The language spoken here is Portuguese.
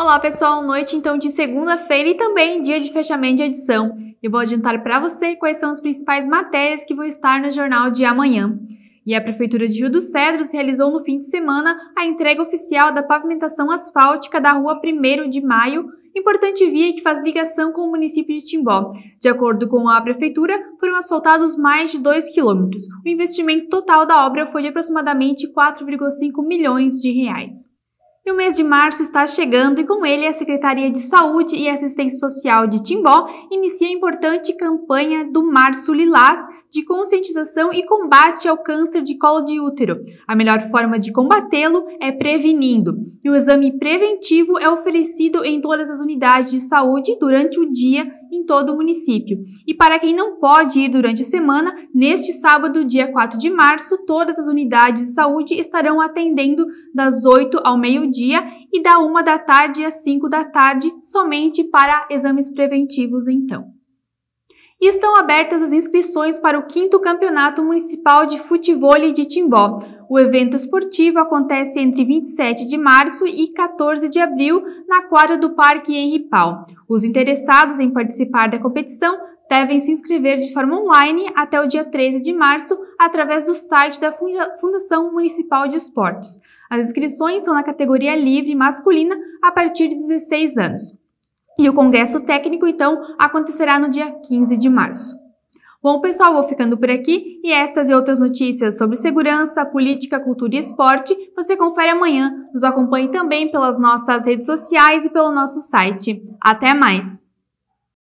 Olá pessoal, noite então de segunda-feira e também dia de fechamento de edição. Eu vou adiantar para você quais são as principais matérias que vão estar no jornal de amanhã. E a Prefeitura de Rio dos Cedros realizou no fim de semana a entrega oficial da pavimentação asfáltica da rua 1 de Maio, importante via que faz ligação com o município de Timbó. De acordo com a Prefeitura, foram asfaltados mais de 2 quilômetros. O investimento total da obra foi de aproximadamente 4,5 milhões de reais. E o mês de março está chegando e com ele a Secretaria de Saúde e Assistência Social de Timbó inicia a importante campanha do Março Lilás de conscientização e combate ao câncer de colo de útero. A melhor forma de combatê-lo é prevenindo. E o exame preventivo é oferecido em todas as unidades de saúde durante o dia todo o município. E para quem não pode ir durante a semana, neste sábado, dia 4 de março, todas as unidades de saúde estarão atendendo das 8 ao meio-dia e da 1 da tarde às 5 da tarde, somente para exames preventivos então e estão abertas as inscrições para o 5 Campeonato Municipal de Futebol de Timbó. O evento esportivo acontece entre 27 de março e 14 de abril na quadra do Parque Henri Pau. Os interessados em participar da competição devem se inscrever de forma online até o dia 13 de março através do site da Fundação Municipal de Esportes. As inscrições são na categoria livre masculina a partir de 16 anos. E o congresso técnico, então, acontecerá no dia 15 de março. Bom, pessoal, vou ficando por aqui e estas e outras notícias sobre segurança, política, cultura e esporte você confere amanhã. Nos acompanhe também pelas nossas redes sociais e pelo nosso site. Até mais!